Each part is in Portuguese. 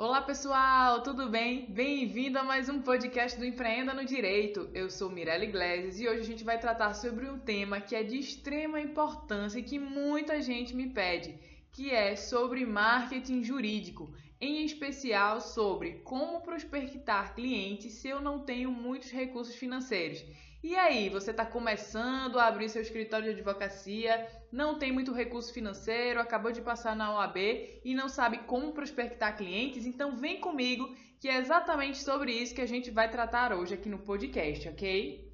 Olá pessoal, tudo bem? Bem-vindo a mais um podcast do Empreenda no Direito. Eu sou Mirella Iglesias e hoje a gente vai tratar sobre um tema que é de extrema importância e que muita gente me pede, que é sobre marketing jurídico, em especial sobre como prospectar clientes se eu não tenho muitos recursos financeiros. E aí, você está começando a abrir seu escritório de advocacia, não tem muito recurso financeiro, acabou de passar na OAB e não sabe como prospectar clientes? Então vem comigo, que é exatamente sobre isso que a gente vai tratar hoje aqui no podcast, ok?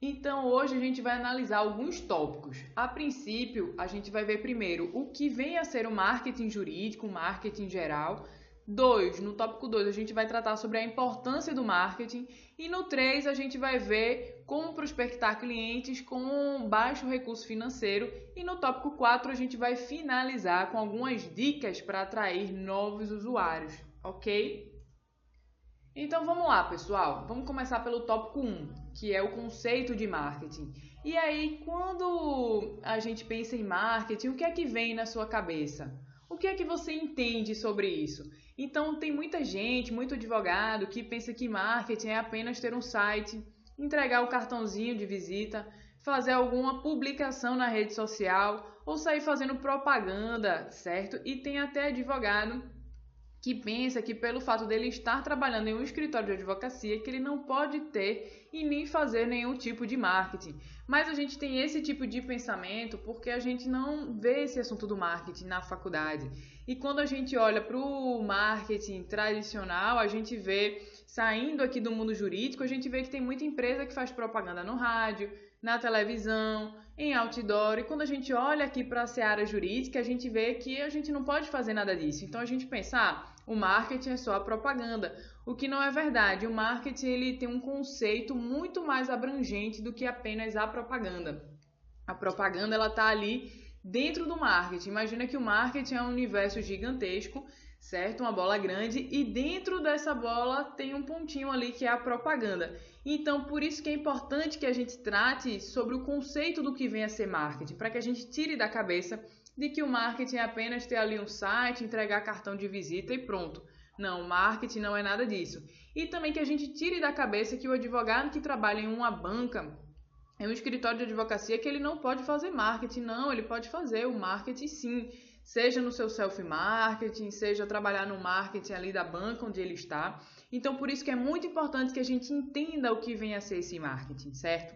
Então hoje a gente vai analisar alguns tópicos. A princípio, a gente vai ver primeiro o que vem a ser o marketing jurídico, o marketing geral 2, no tópico 2, a gente vai tratar sobre a importância do marketing. E no 3, a gente vai ver como prospectar clientes com baixo recurso financeiro. E no tópico 4, a gente vai finalizar com algumas dicas para atrair novos usuários, ok? Então vamos lá, pessoal. Vamos começar pelo tópico 1, que é o conceito de marketing. E aí, quando a gente pensa em marketing, o que é que vem na sua cabeça? O que é que você entende sobre isso? Então, tem muita gente, muito advogado, que pensa que marketing é apenas ter um site, entregar o cartãozinho de visita, fazer alguma publicação na rede social ou sair fazendo propaganda, certo? E tem até advogado que pensa que pelo fato dele estar trabalhando em um escritório de advocacia que ele não pode ter e nem fazer nenhum tipo de marketing. Mas a gente tem esse tipo de pensamento porque a gente não vê esse assunto do marketing na faculdade. E quando a gente olha para o marketing tradicional, a gente vê saindo aqui do mundo jurídico, a gente vê que tem muita empresa que faz propaganda no rádio, na televisão, em outdoor. E quando a gente olha aqui para a seara jurídica, a gente vê que a gente não pode fazer nada disso. Então a gente pensa, ah, o marketing é só a propaganda, o que não é verdade. O marketing ele tem um conceito muito mais abrangente do que apenas a propaganda. A propaganda ela tá ali dentro do marketing. Imagina que o marketing é um universo gigantesco, certo? Uma bola grande e dentro dessa bola tem um pontinho ali que é a propaganda. Então, por isso que é importante que a gente trate sobre o conceito do que vem a ser marketing, para que a gente tire da cabeça de que o marketing é apenas ter ali um site, entregar cartão de visita e pronto. Não, marketing não é nada disso. E também que a gente tire da cabeça que o advogado que trabalha em uma banca, em um escritório de advocacia, que ele não pode fazer marketing. Não, ele pode fazer o marketing sim. Seja no seu self-marketing, seja trabalhar no marketing ali da banca onde ele está. Então, por isso que é muito importante que a gente entenda o que vem a ser esse marketing, certo?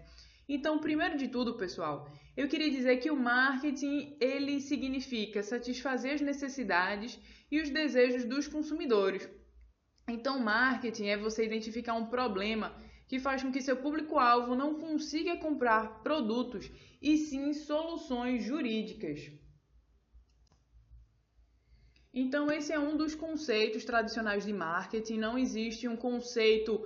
Então, primeiro de tudo, pessoal, eu queria dizer que o marketing ele significa satisfazer as necessidades e os desejos dos consumidores. Então, marketing é você identificar um problema que faz com que seu público-alvo não consiga comprar produtos e sim soluções jurídicas. Então, esse é um dos conceitos tradicionais de marketing. Não existe um conceito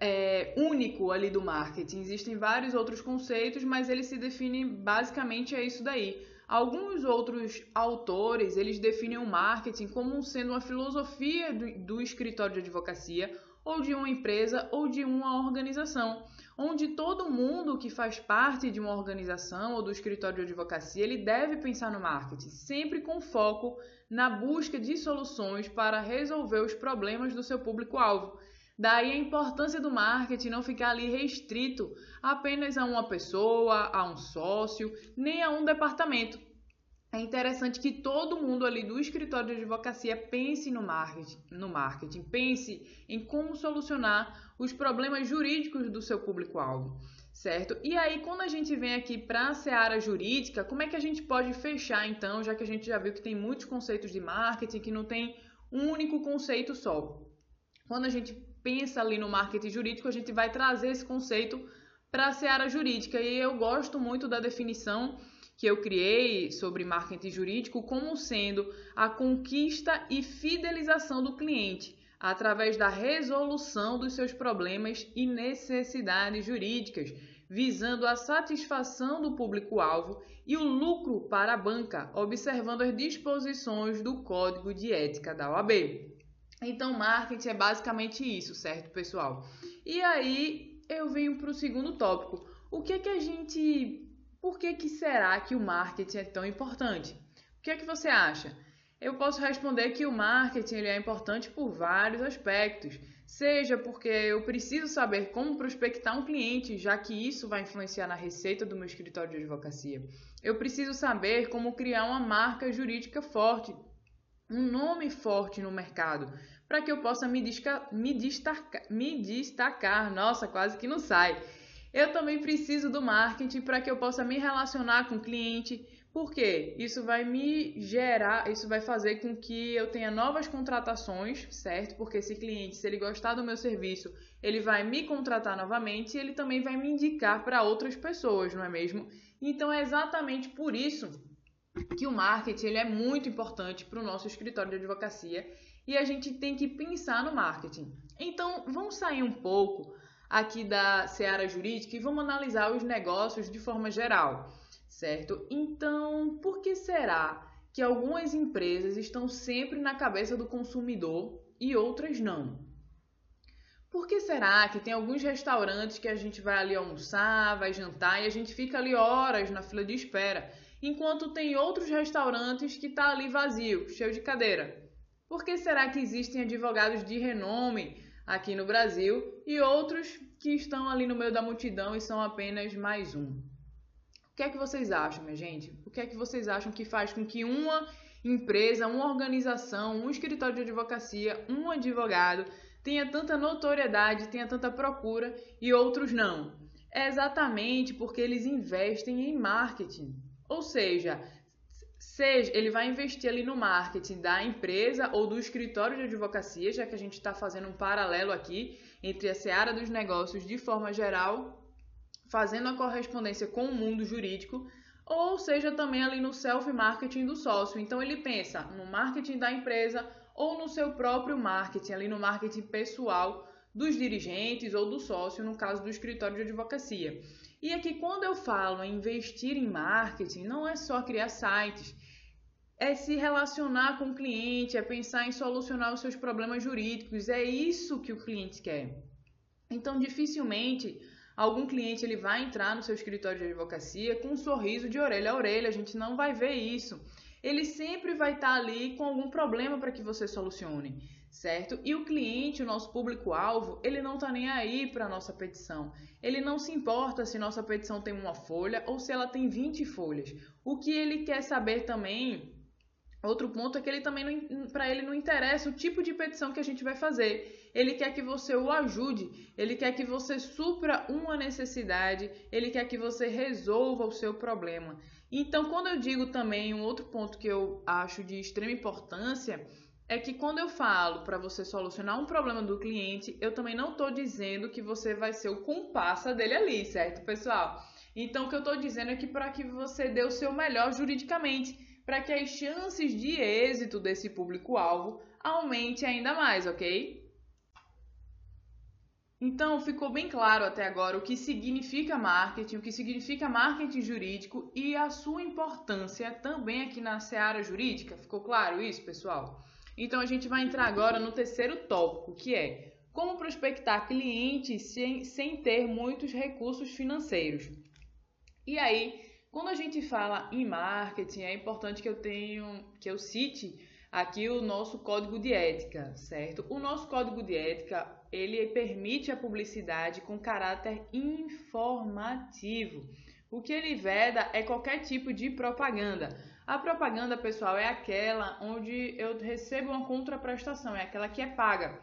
é, único ali do marketing. Existem vários outros conceitos, mas ele se define basicamente é isso daí. Alguns outros autores eles definem o marketing como sendo uma filosofia do, do escritório de advocacia ou de uma empresa ou de uma organização, onde todo mundo que faz parte de uma organização ou do escritório de advocacia ele deve pensar no marketing, sempre com foco na busca de soluções para resolver os problemas do seu público-alvo. Daí a importância do marketing não ficar ali restrito apenas a uma pessoa, a um sócio, nem a um departamento. É interessante que todo mundo ali do escritório de advocacia pense no marketing, no marketing, pense em como solucionar os problemas jurídicos do seu público-alvo, certo? E aí, quando a gente vem aqui para a seara jurídica, como é que a gente pode fechar então, já que a gente já viu que tem muitos conceitos de marketing, que não tem um único conceito só? Quando a gente pensa ali no marketing jurídico, a gente vai trazer esse conceito para a seara jurídica. E eu gosto muito da definição que eu criei sobre marketing jurídico como sendo a conquista e fidelização do cliente através da resolução dos seus problemas e necessidades jurídicas, visando a satisfação do público-alvo e o lucro para a banca, observando as disposições do Código de Ética da OAB. Então, marketing é basicamente isso, certo, pessoal? E aí eu venho para o segundo tópico. O que é que a gente. Por que, que será que o marketing é tão importante? O que é que você acha? Eu posso responder que o marketing ele é importante por vários aspectos. Seja porque eu preciso saber como prospectar um cliente, já que isso vai influenciar na receita do meu escritório de advocacia. Eu preciso saber como criar uma marca jurídica forte, um nome forte no mercado, para que eu possa me, me, me destacar. Nossa, quase que não sai. Eu também preciso do marketing para que eu possa me relacionar com o cliente, porque isso vai me gerar, isso vai fazer com que eu tenha novas contratações, certo? Porque esse cliente, se ele gostar do meu serviço, ele vai me contratar novamente e ele também vai me indicar para outras pessoas, não é mesmo? Então é exatamente por isso que o marketing ele é muito importante para o nosso escritório de advocacia e a gente tem que pensar no marketing. Então vamos sair um pouco aqui da seara jurídica e vamos analisar os negócios de forma geral certo? Então, por que será que algumas empresas estão sempre na cabeça do consumidor e outras não? Por que será que tem alguns restaurantes que a gente vai ali almoçar, vai jantar e a gente fica ali horas na fila de espera, enquanto tem outros restaurantes que tá ali vazio, cheio de cadeira? Por que será que existem advogados de renome aqui no Brasil e outros que estão ali no meio da multidão e são apenas mais um? O que é que vocês acham, minha gente? O que é que vocês acham que faz com que uma empresa, uma organização, um escritório de advocacia, um advogado tenha tanta notoriedade, tenha tanta procura e outros não? É exatamente porque eles investem em marketing. Ou seja, seja ele vai investir ali no marketing da empresa ou do escritório de advocacia, já que a gente está fazendo um paralelo aqui entre a seara dos negócios de forma geral fazendo a correspondência com o mundo jurídico, ou seja também ali no self-marketing do sócio. Então ele pensa no marketing da empresa ou no seu próprio marketing, ali no marketing pessoal dos dirigentes ou do sócio, no caso do escritório de advocacia. E aqui quando eu falo em investir em marketing, não é só criar sites, é se relacionar com o cliente, é pensar em solucionar os seus problemas jurídicos, é isso que o cliente quer. Então, dificilmente algum cliente ele vai entrar no seu escritório de advocacia com um sorriso de orelha a orelha, a gente não vai ver isso. Ele sempre vai estar ali com algum problema para que você solucione, certo? E o cliente, o nosso público-alvo, ele não está nem aí para a nossa petição. Ele não se importa se nossa petição tem uma folha ou se ela tem 20 folhas. O que ele quer saber também Outro ponto é que ele também para ele não interessa o tipo de petição que a gente vai fazer. Ele quer que você o ajude, ele quer que você supra uma necessidade, ele quer que você resolva o seu problema. Então, quando eu digo também um outro ponto que eu acho de extrema importância é que quando eu falo para você solucionar um problema do cliente, eu também não estou dizendo que você vai ser o compassa dele ali, certo, pessoal? Então, o que eu estou dizendo é que para que você dê o seu melhor juridicamente para que as chances de êxito desse público-alvo aumente ainda mais, ok? Então, ficou bem claro até agora o que significa marketing, o que significa marketing jurídico e a sua importância também aqui na seara jurídica. Ficou claro isso, pessoal? Então, a gente vai entrar agora no terceiro tópico, que é como prospectar clientes sem, sem ter muitos recursos financeiros. E aí, quando a gente fala em marketing, é importante que eu tenho, que eu cite aqui o nosso código de ética, certo? O nosso código de ética, ele permite a publicidade com caráter informativo. O que ele veda é qualquer tipo de propaganda. A propaganda, pessoal, é aquela onde eu recebo uma contraprestação, é aquela que é paga.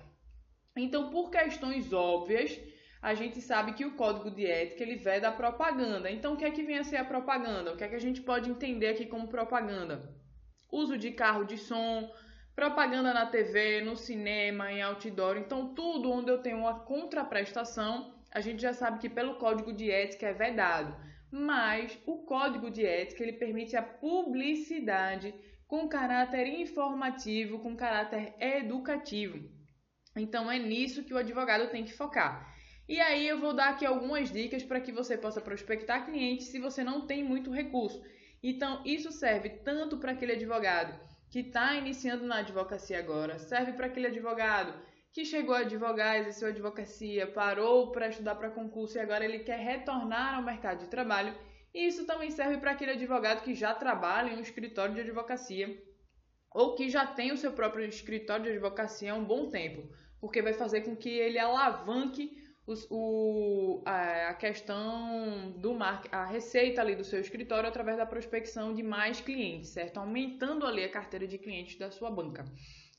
Então, por questões óbvias, a gente sabe que o código de ética ele veda a propaganda. Então, o que é que vem a ser a propaganda? O que é que a gente pode entender aqui como propaganda? Uso de carro de som, propaganda na TV, no cinema, em outdoor. Então, tudo onde eu tenho uma contraprestação, a gente já sabe que pelo código de ética é vedado. Mas o código de ética ele permite a publicidade com caráter informativo, com caráter educativo. Então, é nisso que o advogado tem que focar. E aí eu vou dar aqui algumas dicas para que você possa prospectar clientes se você não tem muito recurso. Então, isso serve tanto para aquele advogado que está iniciando na advocacia agora, serve para aquele advogado que chegou a advogar, exerceu advocacia, parou para estudar para concurso e agora ele quer retornar ao mercado de trabalho. E isso também serve para aquele advogado que já trabalha em um escritório de advocacia ou que já tem o seu próprio escritório de advocacia há um bom tempo, porque vai fazer com que ele alavanque os, o, a, questão do marketing, a receita ali do seu escritório através da prospecção de mais clientes, certo? Aumentando ali a carteira de clientes da sua banca.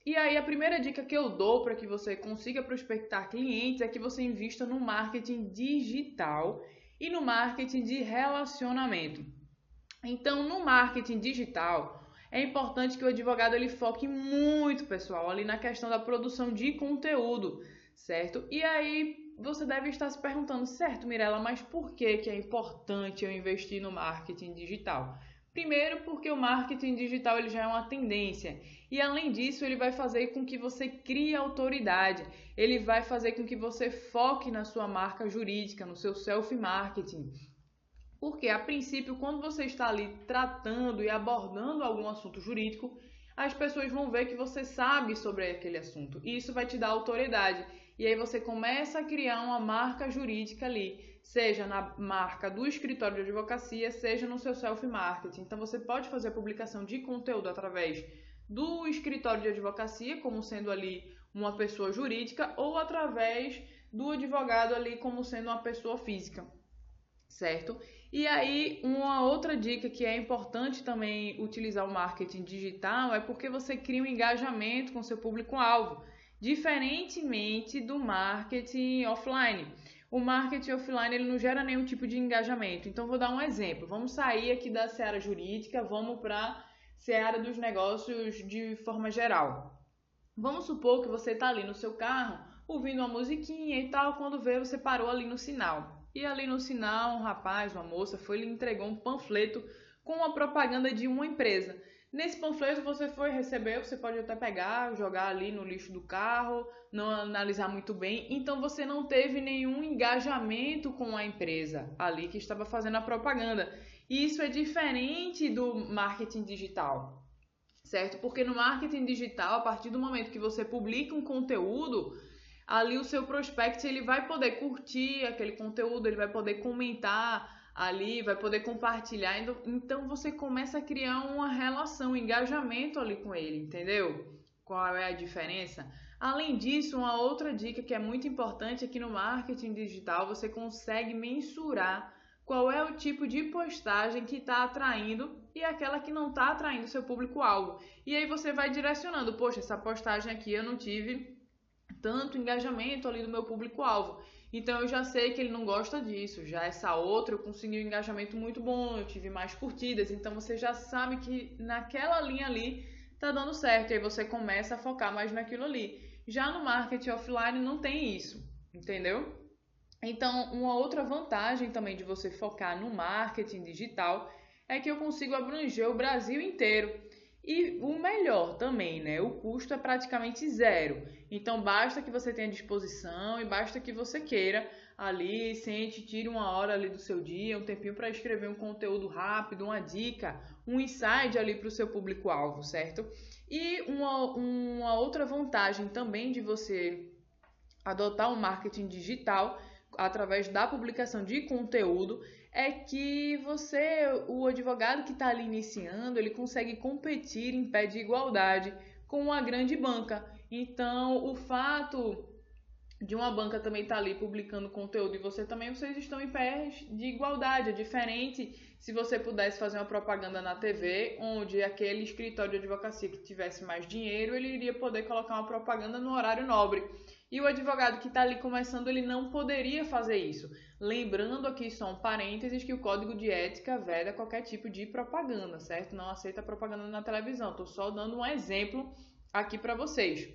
E aí a primeira dica que eu dou para que você consiga prospectar clientes é que você invista no marketing digital e no marketing de relacionamento. Então, no marketing digital, é importante que o advogado ele foque muito, pessoal, ali na questão da produção de conteúdo, certo? E aí você deve estar se perguntando, certo, Mirella, mas por que, que é importante eu investir no marketing digital? Primeiro, porque o marketing digital ele já é uma tendência e além disso ele vai fazer com que você crie autoridade, ele vai fazer com que você foque na sua marca jurídica, no seu self marketing. Porque a princípio, quando você está ali tratando e abordando algum assunto jurídico, as pessoas vão ver que você sabe sobre aquele assunto e isso vai te dar autoridade. E aí você começa a criar uma marca jurídica ali, seja na marca do escritório de advocacia, seja no seu self-marketing. Então você pode fazer a publicação de conteúdo através do escritório de advocacia, como sendo ali uma pessoa jurídica, ou através do advogado ali como sendo uma pessoa física, certo? E aí, uma outra dica que é importante também utilizar o marketing digital é porque você cria um engajamento com seu público-alvo diferentemente do marketing offline. O marketing offline ele não gera nenhum tipo de engajamento. Então vou dar um exemplo. Vamos sair aqui da seara jurídica, vamos para seara dos negócios de forma geral. Vamos supor que você está ali no seu carro, ouvindo uma musiquinha e tal, quando vê você parou ali no sinal. E ali no sinal, um rapaz, uma moça, foi e lhe entregou um panfleto com uma propaganda de uma empresa. Nesse panfleto você foi receber, você pode até pegar, jogar ali no lixo do carro, não analisar muito bem. Então você não teve nenhum engajamento com a empresa ali que estava fazendo a propaganda. E isso é diferente do marketing digital, certo? Porque no marketing digital, a partir do momento que você publica um conteúdo, ali o seu prospect ele vai poder curtir aquele conteúdo, ele vai poder comentar ali, vai poder compartilhar. Então você começa a criar uma relação, um engajamento ali com ele, entendeu? Qual é a diferença? Além disso, uma outra dica que é muito importante aqui no marketing digital, você consegue mensurar qual é o tipo de postagem que está atraindo e aquela que não está atraindo seu público-alvo. E aí você vai direcionando, poxa, essa postagem aqui eu não tive tanto engajamento ali do meu público-alvo. Então eu já sei que ele não gosta disso. Já essa outra eu consegui um engajamento muito bom, eu tive mais curtidas. Então você já sabe que naquela linha ali tá dando certo. E aí você começa a focar mais naquilo ali. Já no marketing offline não tem isso, entendeu? Então, uma outra vantagem também de você focar no marketing digital é que eu consigo abranger o Brasil inteiro. E o melhor também, né? O custo é praticamente zero. Então basta que você tenha disposição e basta que você queira ali, sente, tire uma hora ali do seu dia, um tempinho para escrever um conteúdo rápido, uma dica, um insight ali para o seu público-alvo, certo? E uma, uma outra vantagem também de você adotar um marketing digital através da publicação de conteúdo é que você, o advogado que está ali iniciando, ele consegue competir em pé de igualdade com uma grande banca. Então, o fato de uma banca também estar tá ali publicando conteúdo e você também, vocês estão em pé de igualdade. É diferente se você pudesse fazer uma propaganda na TV, onde aquele escritório de advocacia que tivesse mais dinheiro, ele iria poder colocar uma propaganda no horário nobre. E o advogado que está ali começando, ele não poderia fazer isso. Lembrando aqui só um parênteses que o código de ética veda qualquer tipo de propaganda, certo? Não aceita propaganda na televisão. Estou só dando um exemplo aqui para vocês.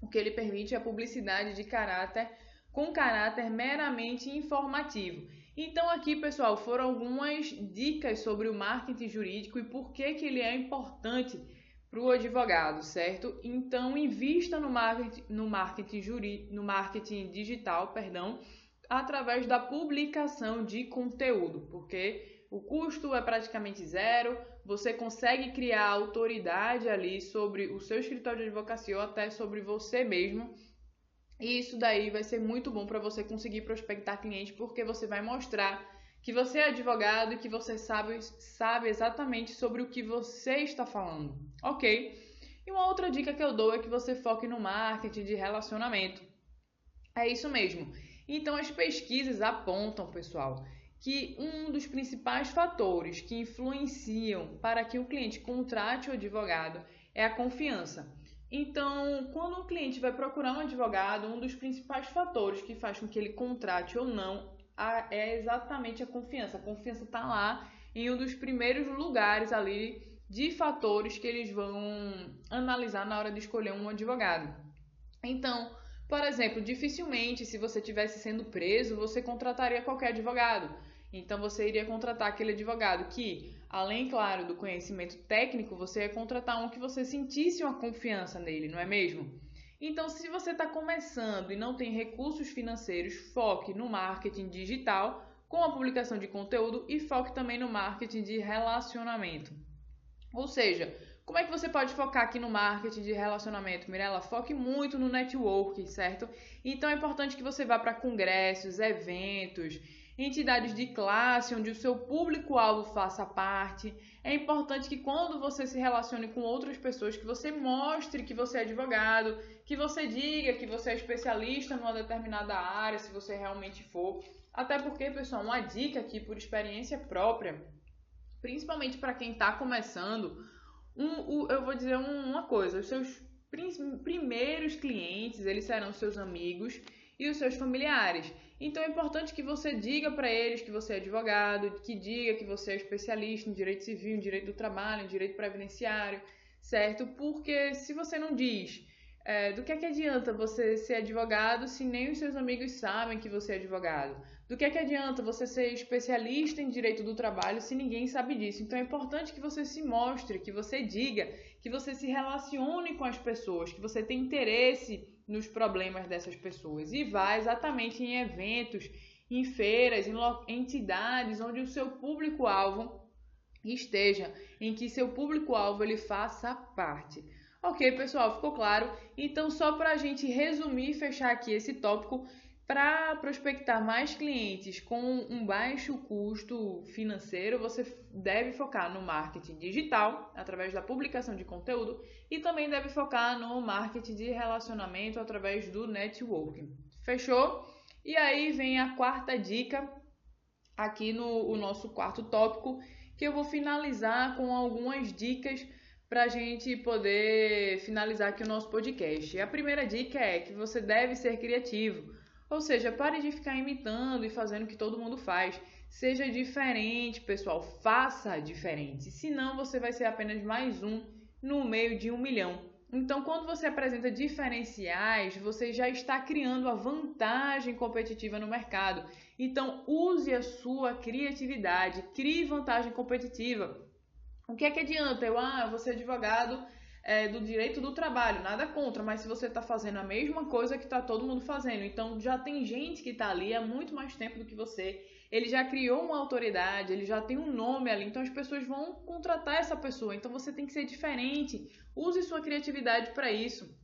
O que ele permite é a publicidade de caráter com caráter meramente informativo. Então aqui, pessoal, foram algumas dicas sobre o marketing jurídico e por que, que ele é importante para o advogado, certo? Então, invista no marketing, no marketing, juri, no marketing digital, perdão, através da publicação de conteúdo, porque o custo é praticamente zero, você consegue criar autoridade ali sobre o seu escritório de advocacia ou até sobre você mesmo. E isso daí vai ser muito bom para você conseguir prospectar cliente, porque você vai mostrar que você é advogado e que você sabe, sabe exatamente sobre o que você está falando, ok? E uma outra dica que eu dou é que você foque no marketing de relacionamento. É isso mesmo. Então as pesquisas apontam, pessoal, que um dos principais fatores que influenciam para que o cliente contrate o advogado é a confiança. Então, quando um cliente vai procurar um advogado, um dos principais fatores que faz com que ele contrate ou não é exatamente a confiança. A confiança está lá em um dos primeiros lugares ali de fatores que eles vão analisar na hora de escolher um advogado. Então, por exemplo, dificilmente, se você tivesse sendo preso, você contrataria qualquer advogado. Então, você iria contratar aquele advogado que além, claro, do conhecimento técnico, você ia contratar um que você sentisse uma confiança nele, não é mesmo? Então, se você está começando e não tem recursos financeiros, foque no marketing digital com a publicação de conteúdo e foque também no marketing de relacionamento. Ou seja, como é que você pode focar aqui no marketing de relacionamento, Mirella? Foque muito no networking, certo? Então é importante que você vá para congressos, eventos, entidades de classe onde o seu público-alvo faça parte. É importante que quando você se relacione com outras pessoas, que você mostre que você é advogado, que você diga que você é especialista numa determinada área, se você realmente for. Até porque, pessoal, uma dica aqui por experiência própria, principalmente para quem está começando, um, eu vou dizer uma coisa: os seus primeiros clientes, eles serão seus amigos e os seus familiares. Então é importante que você diga para eles que você é advogado, que diga que você é especialista em direito civil, em direito do trabalho, em direito previdenciário, certo? Porque se você não diz, é, do que é que adianta você ser advogado se nem os seus amigos sabem que você é advogado? Do que é que adianta você ser especialista em direito do trabalho se ninguém sabe disso? Então é importante que você se mostre, que você diga, que você se relacione com as pessoas, que você tem interesse nos problemas dessas pessoas e vá exatamente em eventos, em feiras, em entidades onde o seu público-alvo esteja, em que seu público-alvo ele faça parte. Ok, pessoal, ficou claro? Então, só para a gente resumir e fechar aqui esse tópico, para prospectar mais clientes com um baixo custo financeiro, você deve focar no marketing digital, através da publicação de conteúdo, e também deve focar no marketing de relacionamento através do networking. Fechou? E aí vem a quarta dica, aqui no nosso quarto tópico, que eu vou finalizar com algumas dicas para a gente poder finalizar aqui o nosso podcast. A primeira dica é que você deve ser criativo. Ou seja, pare de ficar imitando e fazendo o que todo mundo faz. Seja diferente, pessoal, faça diferente. Senão você vai ser apenas mais um no meio de um milhão. Então, quando você apresenta diferenciais, você já está criando a vantagem competitiva no mercado. Então, use a sua criatividade, crie vantagem competitiva. O que é que adianta? Eu, ah, eu vou ser advogado é, do direito do trabalho, nada contra, mas se você está fazendo a mesma coisa que está todo mundo fazendo, então já tem gente que está ali há muito mais tempo do que você, ele já criou uma autoridade, ele já tem um nome ali, então as pessoas vão contratar essa pessoa, então você tem que ser diferente, use sua criatividade para isso.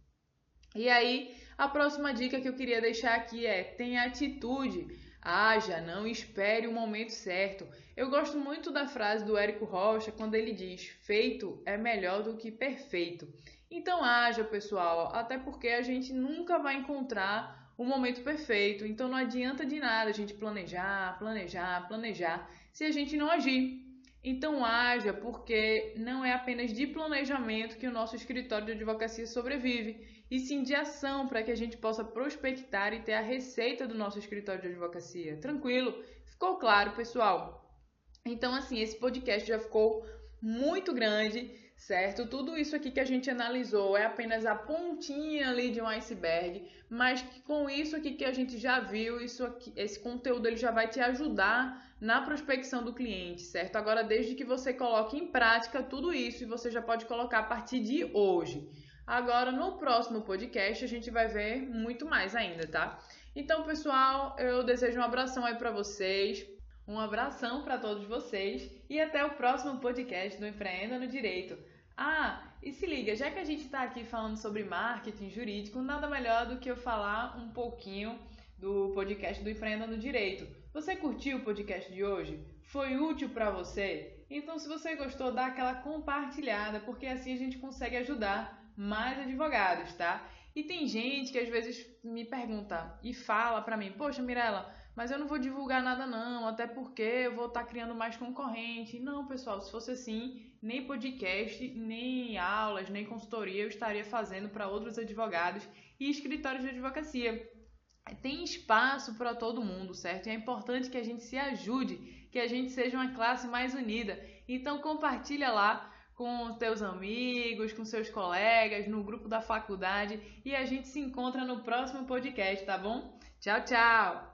E aí, a próxima dica que eu queria deixar aqui é: tenha atitude. Haja, não espere o momento certo. Eu gosto muito da frase do Érico Rocha quando ele diz: feito é melhor do que perfeito. Então haja, pessoal, até porque a gente nunca vai encontrar o momento perfeito. Então não adianta de nada a gente planejar, planejar, planejar se a gente não agir. Então haja, porque não é apenas de planejamento que o nosso escritório de advocacia sobrevive e sim de ação para que a gente possa prospectar e ter a receita do nosso escritório de advocacia. Tranquilo? Ficou claro, pessoal? Então, assim, esse podcast já ficou muito grande, certo? Tudo isso aqui que a gente analisou é apenas a pontinha ali de um iceberg, mas com isso aqui que a gente já viu, isso aqui, esse conteúdo ele já vai te ajudar na prospecção do cliente, certo? Agora, desde que você coloque em prática tudo isso e você já pode colocar a partir de hoje. Agora, no próximo podcast, a gente vai ver muito mais ainda, tá? Então, pessoal, eu desejo um abração aí para vocês. Um abração para todos vocês e até o próximo podcast do Empreenda no Direito. Ah, e se liga, já que a gente está aqui falando sobre marketing jurídico, nada melhor do que eu falar um pouquinho do podcast do Empreenda no Direito. Você curtiu o podcast de hoje? Foi útil para você? Então, se você gostou, dá aquela compartilhada, porque assim a gente consegue ajudar mais advogados, tá? E tem gente que às vezes me pergunta e fala pra mim: Poxa, Mirella, mas eu não vou divulgar nada não, até porque eu vou estar tá criando mais concorrente. Não, pessoal, se fosse assim, nem podcast, nem aulas, nem consultoria eu estaria fazendo para outros advogados e escritórios de advocacia. Tem espaço para todo mundo, certo? E é importante que a gente se ajude, que a gente seja uma classe mais unida. Então compartilha lá com teus amigos, com seus colegas, no grupo da faculdade e a gente se encontra no próximo podcast, tá bom? Tchau, tchau!